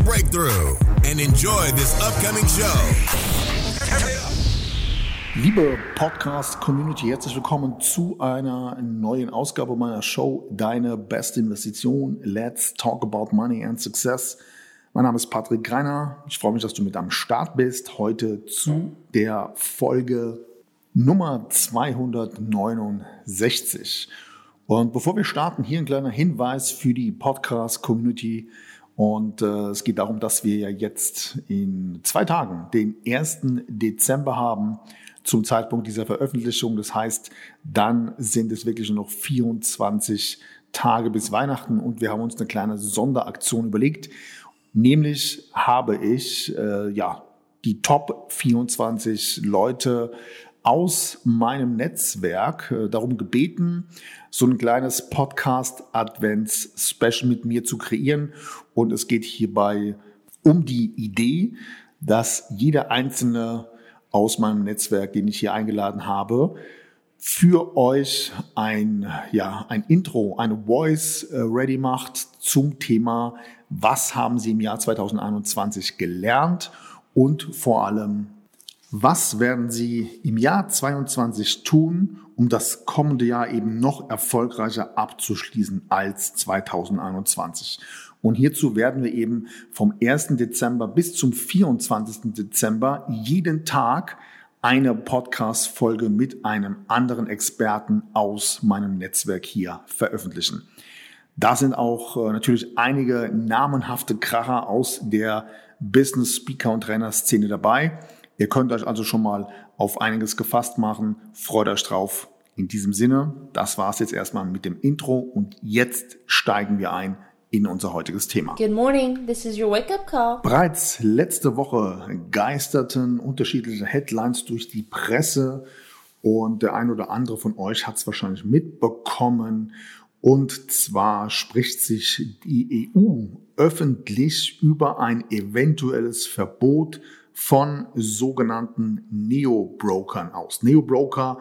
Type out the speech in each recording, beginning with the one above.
breakthrough and enjoy this upcoming show. Liebe Podcast-Community, herzlich willkommen zu einer neuen Ausgabe meiner Show Deine beste Investition. Let's talk about money and success. Mein Name ist Patrick Greiner. Ich freue mich, dass du mit am Start bist. Heute zu der Folge Nummer 269. Und bevor wir starten, hier ein kleiner Hinweis für die Podcast-Community. Und äh, es geht darum, dass wir ja jetzt in zwei Tagen den 1. Dezember haben zum Zeitpunkt dieser Veröffentlichung. Das heißt, dann sind es wirklich noch 24 Tage bis Weihnachten und wir haben uns eine kleine Sonderaktion überlegt. Nämlich habe ich äh, ja die Top 24 Leute aus meinem Netzwerk äh, darum gebeten, so ein kleines Podcast-Advents-Special mit mir zu kreieren. Und es geht hierbei um die Idee, dass jeder einzelne aus meinem Netzwerk, den ich hier eingeladen habe, für euch ein, ja, ein Intro, eine Voice äh, ready macht zum Thema, was haben Sie im Jahr 2021 gelernt und vor allem, was werden Sie im Jahr 2022 tun, um das kommende Jahr eben noch erfolgreicher abzuschließen als 2021? Und hierzu werden wir eben vom 1. Dezember bis zum 24. Dezember jeden Tag eine Podcast-Folge mit einem anderen Experten aus meinem Netzwerk hier veröffentlichen. Da sind auch äh, natürlich einige namenhafte Kracher aus der Business Speaker und Trainer Szene dabei. Ihr könnt euch also schon mal auf einiges gefasst machen. Freut euch drauf. In diesem Sinne, das war's jetzt erstmal mit dem Intro und jetzt steigen wir ein in unser heutiges Thema. Good morning, this is your wake-up call. Bereits letzte Woche geisterten unterschiedliche Headlines durch die Presse und der ein oder andere von euch hat es wahrscheinlich mitbekommen. Und zwar spricht sich die EU öffentlich über ein eventuelles Verbot von sogenannten Neo-Brokern aus. Neo-Broker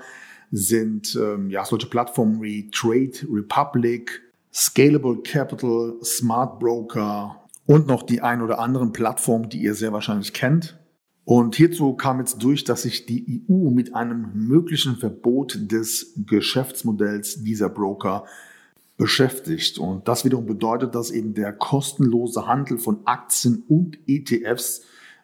sind ähm, ja solche Plattformen wie Trade Republic, Scalable Capital, Smart Broker und noch die ein oder anderen Plattformen, die ihr sehr wahrscheinlich kennt. Und hierzu kam jetzt durch, dass sich die EU mit einem möglichen Verbot des Geschäftsmodells dieser Broker beschäftigt. Und das wiederum bedeutet, dass eben der kostenlose Handel von Aktien und ETFs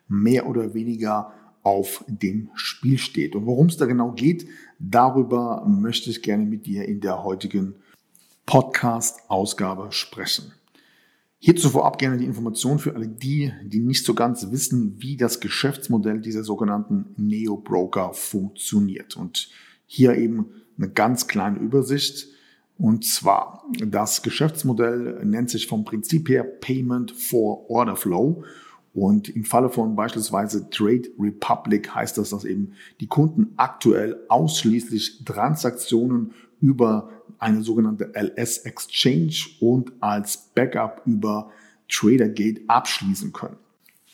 mehr oder weniger auf dem Spiel steht. Und worum es da genau geht, darüber möchte ich gerne mit dir in der heutigen Podcast-Ausgabe sprechen. Hierzu vorab gerne die Information für alle die, die nicht so ganz wissen, wie das Geschäftsmodell dieser sogenannten Neo-Broker funktioniert. Und hier eben eine ganz kleine Übersicht. Und zwar, das Geschäftsmodell nennt sich vom Prinzip her Payment for Order Flow. Und im Falle von beispielsweise Trade Republic heißt das, dass eben die Kunden aktuell ausschließlich Transaktionen über eine sogenannte LS Exchange und als Backup über TraderGate abschließen können.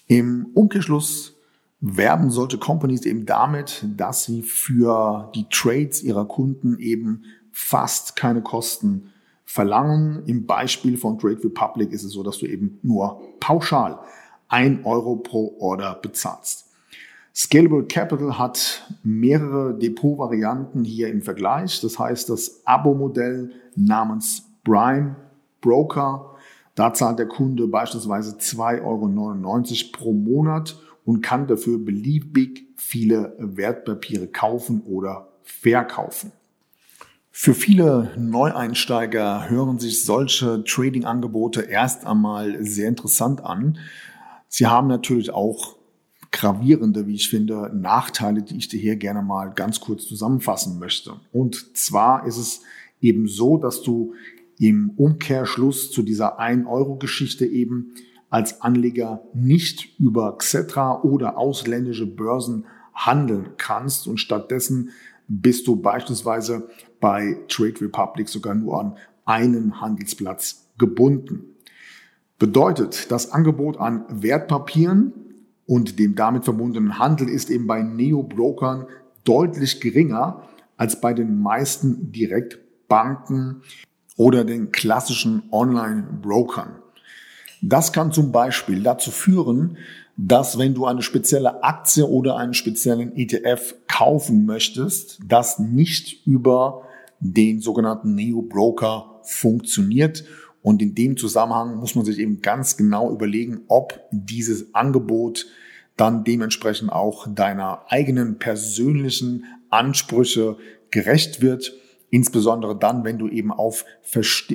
Im Umkehrschluss werben solche Companies eben damit, dass sie für die Trades ihrer Kunden eben fast keine Kosten verlangen. Im Beispiel von Trade Republic ist es so, dass du eben nur pauschal ein Euro pro Order bezahlst. Scalable Capital hat mehrere Depotvarianten hier im Vergleich. Das heißt, das Abo-Modell namens Prime Broker, da zahlt der Kunde beispielsweise 2,99 Euro pro Monat und kann dafür beliebig viele Wertpapiere kaufen oder verkaufen. Für viele Neueinsteiger hören sich solche Trading-Angebote erst einmal sehr interessant an. Sie haben natürlich auch gravierende, wie ich finde, Nachteile, die ich dir hier gerne mal ganz kurz zusammenfassen möchte. Und zwar ist es eben so, dass du im Umkehrschluss zu dieser 1-Euro-Geschichte eben als Anleger nicht über Xetra oder ausländische Börsen handeln kannst und stattdessen bist du beispielsweise bei Trade Republic sogar nur an einen Handelsplatz gebunden. Bedeutet, das Angebot an Wertpapieren und dem damit verbundenen Handel ist eben bei Neo-Brokern deutlich geringer als bei den meisten Direktbanken oder den klassischen Online-Brokern. Das kann zum Beispiel dazu führen, dass wenn du eine spezielle Aktie oder einen speziellen ETF kaufen möchtest, das nicht über den sogenannten Neo-Broker funktioniert. Und in dem Zusammenhang muss man sich eben ganz genau überlegen, ob dieses Angebot dann dementsprechend auch deiner eigenen persönlichen Ansprüche gerecht wird. Insbesondere dann, wenn du eben auf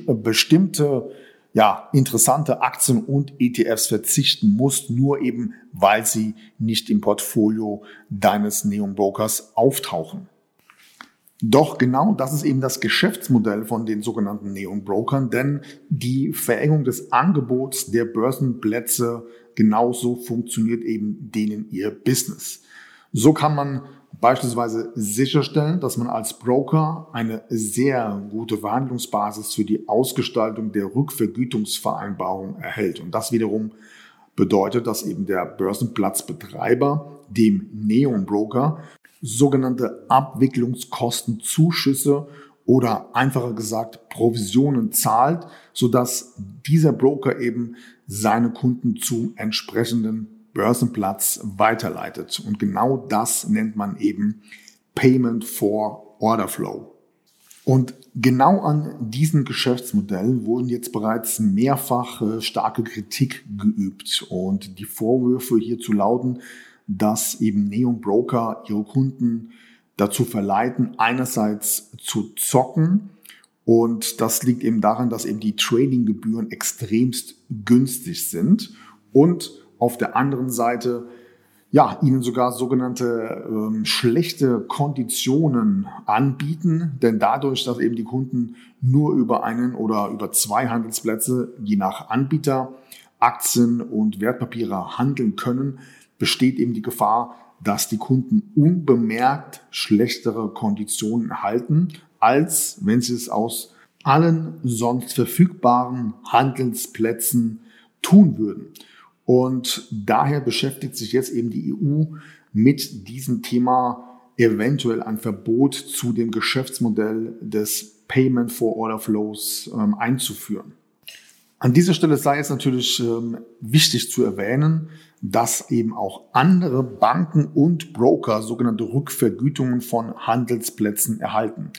bestimmte ja, interessante Aktien und ETFs verzichten musst, nur eben weil sie nicht im Portfolio deines Neon Brokers auftauchen. Doch genau das ist eben das Geschäftsmodell von den sogenannten Neon Brokern, denn die Verengung des Angebots der Börsenplätze genauso funktioniert eben denen ihr Business. So kann man beispielsweise sicherstellen, dass man als Broker eine sehr gute Verhandlungsbasis für die Ausgestaltung der Rückvergütungsvereinbarung erhält. Und das wiederum bedeutet, dass eben der Börsenplatzbetreiber dem Neon Broker sogenannte Abwicklungskostenzuschüsse oder einfacher gesagt Provisionen zahlt, sodass dieser Broker eben seine Kunden zum entsprechenden Börsenplatz weiterleitet. Und genau das nennt man eben Payment for Order Flow. Und genau an diesem Geschäftsmodell wurden jetzt bereits mehrfach starke Kritik geübt. Und die Vorwürfe hierzu lauten, dass eben Neon Broker ihre Kunden dazu verleiten, einerseits zu zocken. Und das liegt eben daran, dass eben die Tradinggebühren extremst günstig sind und auf der anderen Seite ja, ihnen sogar sogenannte ähm, schlechte Konditionen anbieten, denn dadurch, dass eben die Kunden nur über einen oder über zwei Handelsplätze, je nach Anbieter, Aktien und Wertpapiere handeln können, besteht eben die Gefahr, dass die Kunden unbemerkt schlechtere Konditionen erhalten, als wenn sie es aus allen sonst verfügbaren Handelsplätzen tun würden. Und daher beschäftigt sich jetzt eben die EU mit diesem Thema eventuell ein Verbot zu dem Geschäftsmodell des Payment for Order Flows ähm, einzuführen. An dieser Stelle sei es natürlich ähm, wichtig zu erwähnen, dass eben auch andere Banken und Broker sogenannte Rückvergütungen von Handelsplätzen erhalten.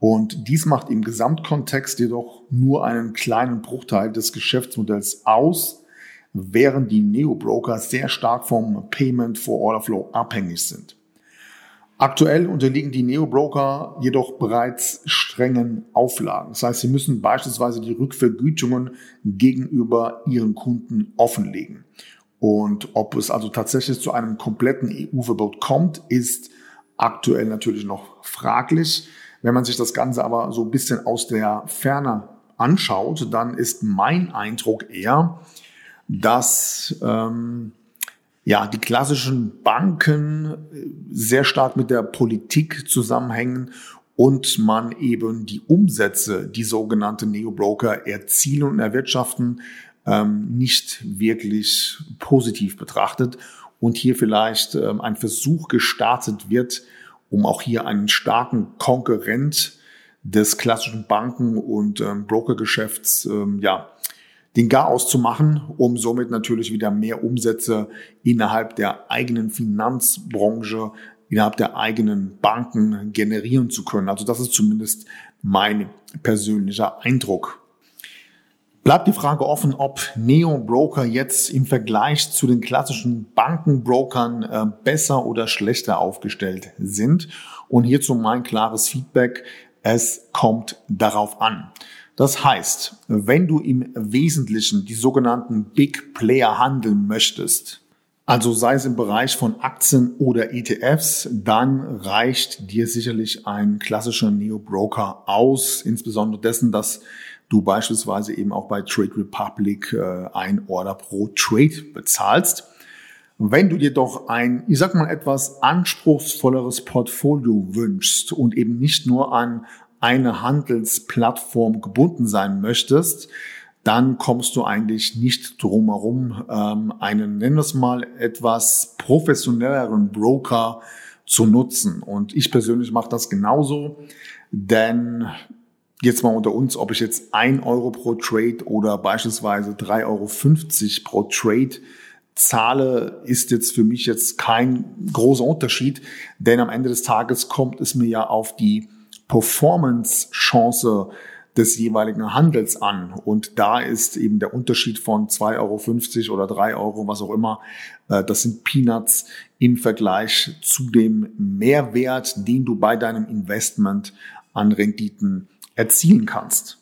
Und dies macht im Gesamtkontext jedoch nur einen kleinen Bruchteil des Geschäftsmodells aus, während die Neo-Broker sehr stark vom Payment for Order Flow abhängig sind. Aktuell unterliegen die Neo-Broker jedoch bereits strengen Auflagen. Das heißt, sie müssen beispielsweise die Rückvergütungen gegenüber ihren Kunden offenlegen. Und ob es also tatsächlich zu einem kompletten EU-Verbot kommt, ist aktuell natürlich noch fraglich. Wenn man sich das Ganze aber so ein bisschen aus der Ferne anschaut, dann ist mein Eindruck eher, dass ähm, ja die klassischen Banken äh, sehr stark mit der Politik zusammenhängen und man eben die Umsätze, die sogenannte Neo-Broker erzielen und erwirtschaften, ähm, nicht wirklich positiv betrachtet und hier vielleicht ähm, ein Versuch gestartet wird, um auch hier einen starken Konkurrent des klassischen Banken- und ähm, Brokergeschäfts ähm, ja, den Garaus zu machen, um somit natürlich wieder mehr Umsätze innerhalb der eigenen Finanzbranche, innerhalb der eigenen Banken generieren zu können. Also das ist zumindest mein persönlicher Eindruck. Bleibt die Frage offen, ob Neo-Broker jetzt im Vergleich zu den klassischen Bankenbrokern äh, besser oder schlechter aufgestellt sind. Und hierzu mein klares Feedback. Es kommt darauf an. Das heißt, wenn du im Wesentlichen die sogenannten Big Player handeln möchtest, also sei es im Bereich von Aktien oder ETFs, dann reicht dir sicherlich ein klassischer Neo-Broker aus, insbesondere dessen, dass du beispielsweise eben auch bei Trade Republic äh, ein Order pro Trade bezahlst. Wenn du dir doch ein, ich sag mal, etwas anspruchsvolleres Portfolio wünschst und eben nicht nur an eine Handelsplattform gebunden sein möchtest, dann kommst du eigentlich nicht drum herum, ähm, einen, nennen wir es mal, etwas professionelleren Broker zu nutzen. Und ich persönlich mache das genauso, denn jetzt mal unter uns, ob ich jetzt ein Euro pro Trade oder beispielsweise 3,50 Euro pro Trade zahle, ist jetzt für mich jetzt kein großer Unterschied, denn am Ende des Tages kommt es mir ja auf die Performance-Chance des jeweiligen Handels an. Und da ist eben der Unterschied von 2,50 Euro oder 3 Euro, was auch immer, äh, das sind Peanuts im Vergleich zu dem Mehrwert, den du bei deinem Investment an Renditen erzielen kannst.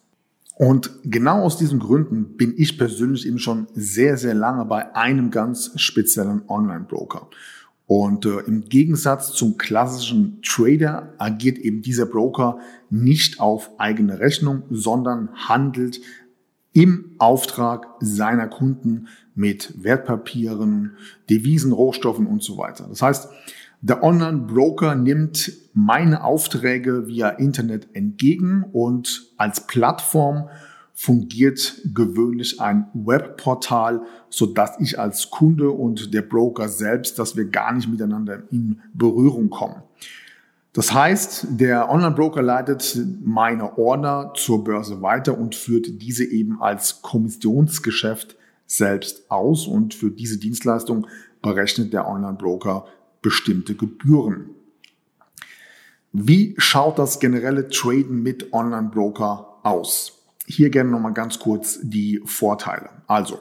Und genau aus diesen Gründen bin ich persönlich eben schon sehr, sehr lange bei einem ganz speziellen Online-Broker. Und äh, im Gegensatz zum klassischen Trader agiert eben dieser Broker nicht auf eigene Rechnung, sondern handelt im Auftrag seiner Kunden mit Wertpapieren, Devisen, Rohstoffen und so weiter. Das heißt, der Online-Broker nimmt meine Aufträge via Internet entgegen und als Plattform fungiert gewöhnlich ein Webportal, so dass ich als Kunde und der Broker selbst, dass wir gar nicht miteinander in Berührung kommen. Das heißt, der Online-Broker leitet meine Order zur Börse weiter und führt diese eben als Kommissionsgeschäft selbst aus und für diese Dienstleistung berechnet der Online-Broker bestimmte Gebühren. Wie schaut das generelle Traden mit Online-Broker aus? Hier gerne nochmal ganz kurz die Vorteile. Also,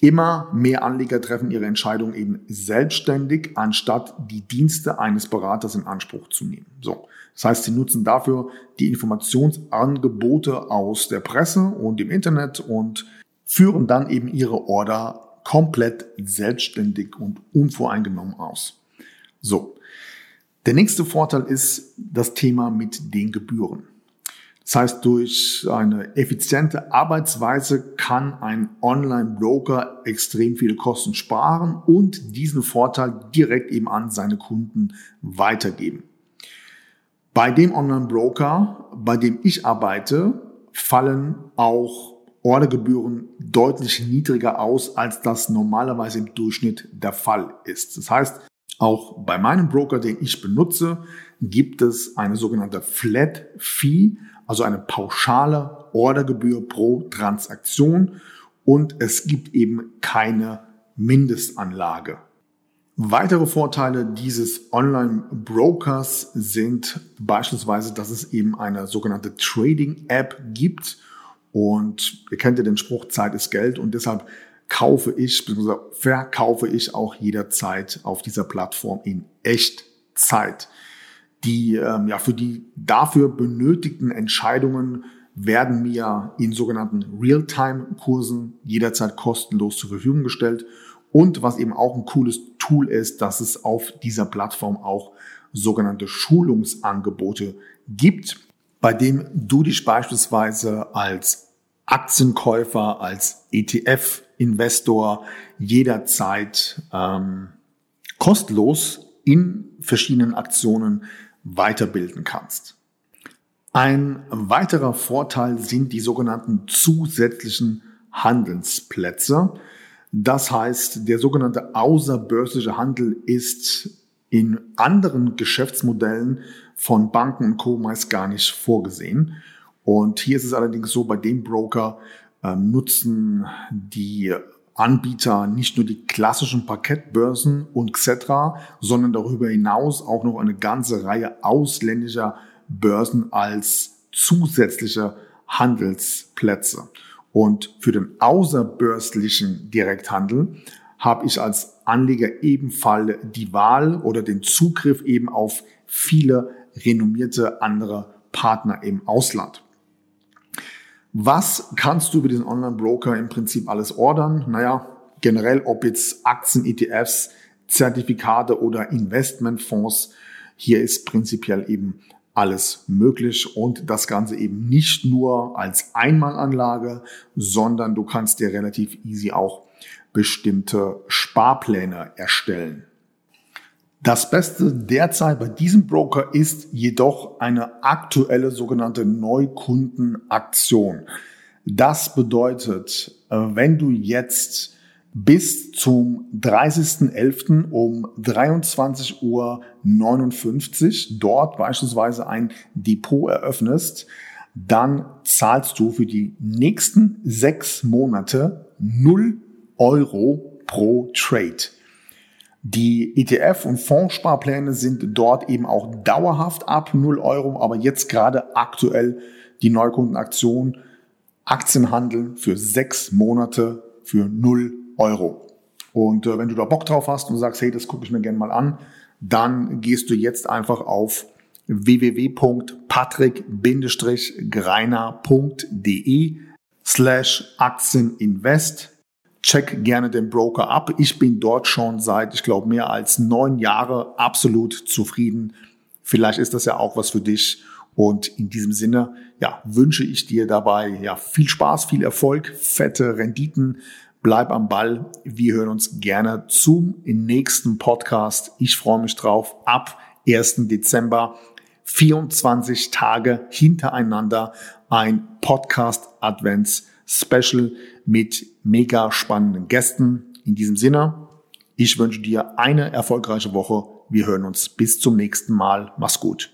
immer mehr Anleger treffen ihre Entscheidung eben selbstständig, anstatt die Dienste eines Beraters in Anspruch zu nehmen. So. Das heißt, sie nutzen dafür die Informationsangebote aus der Presse und im Internet und führen dann eben ihre Order komplett selbstständig und unvoreingenommen aus. So. Der nächste Vorteil ist das Thema mit den Gebühren. Das heißt, durch eine effiziente Arbeitsweise kann ein Online-Broker extrem viele Kosten sparen und diesen Vorteil direkt eben an seine Kunden weitergeben. Bei dem Online-Broker, bei dem ich arbeite, fallen auch Ordergebühren deutlich niedriger aus, als das normalerweise im Durchschnitt der Fall ist. Das heißt, auch bei meinem Broker, den ich benutze, gibt es eine sogenannte Flat Fee, also eine pauschale Ordergebühr pro Transaktion und es gibt eben keine Mindestanlage. Weitere Vorteile dieses Online-Brokers sind beispielsweise, dass es eben eine sogenannte Trading-App gibt. Und ihr kennt ja den Spruch, Zeit ist Geld und deshalb kaufe ich bzw. verkaufe ich auch jederzeit auf dieser Plattform in Echtzeit. Die ähm, ja für die dafür benötigten Entscheidungen werden mir in sogenannten Realtime-Kursen jederzeit kostenlos zur Verfügung gestellt. Und was eben auch ein cooles Tool ist, dass es auf dieser Plattform auch sogenannte Schulungsangebote gibt, bei dem du dich beispielsweise als Aktienkäufer, als ETF-Investor jederzeit ähm, kostenlos in verschiedenen Aktionen weiterbilden kannst. Ein weiterer Vorteil sind die sogenannten zusätzlichen Handelsplätze. Das heißt, der sogenannte außerbörsliche Handel ist in anderen Geschäftsmodellen von Banken und Co. meist gar nicht vorgesehen. Und hier ist es allerdings so, bei dem Broker äh, nutzen die Anbieter nicht nur die klassischen Parkettbörsen und etc., sondern darüber hinaus auch noch eine ganze Reihe ausländischer Börsen als zusätzliche Handelsplätze. Und für den außerbörslichen Direkthandel habe ich als Anleger ebenfalls die Wahl oder den Zugriff eben auf viele renommierte andere Partner im Ausland. Was kannst du über diesen Online-Broker im Prinzip alles ordern? Naja, generell, ob jetzt Aktien, ETFs, Zertifikate oder Investmentfonds, hier ist prinzipiell eben alles möglich und das Ganze eben nicht nur als Einmalanlage, sondern du kannst dir relativ easy auch bestimmte Sparpläne erstellen. Das Beste derzeit bei diesem Broker ist jedoch eine aktuelle sogenannte Neukundenaktion. Das bedeutet, äh, wenn du jetzt bis zum 30.11. um 23.59 Uhr dort beispielsweise ein Depot eröffnest, dann zahlst du für die nächsten sechs Monate 0 Euro pro Trade. Die ETF- und Fondssparpläne sind dort eben auch dauerhaft ab 0 Euro, aber jetzt gerade aktuell die Neukundenaktion Aktienhandel für sechs Monate für 0 Euro. Und äh, wenn du da Bock drauf hast und sagst, hey, das gucke ich mir gerne mal an, dann gehst du jetzt einfach auf www.patrick-greiner.de slash Aktieninvest check gerne den Broker ab. Ich bin dort schon seit, ich glaube, mehr als neun Jahre absolut zufrieden. Vielleicht ist das ja auch was für dich. Und in diesem Sinne, ja, wünsche ich dir dabei ja viel Spaß, viel Erfolg, fette Renditen. Bleib am Ball. Wir hören uns gerne zum nächsten Podcast. Ich freue mich drauf. Ab 1. Dezember 24 Tage hintereinander ein Podcast Advents Special mit mega spannenden Gästen. In diesem Sinne, ich wünsche dir eine erfolgreiche Woche. Wir hören uns bis zum nächsten Mal. Mach's gut.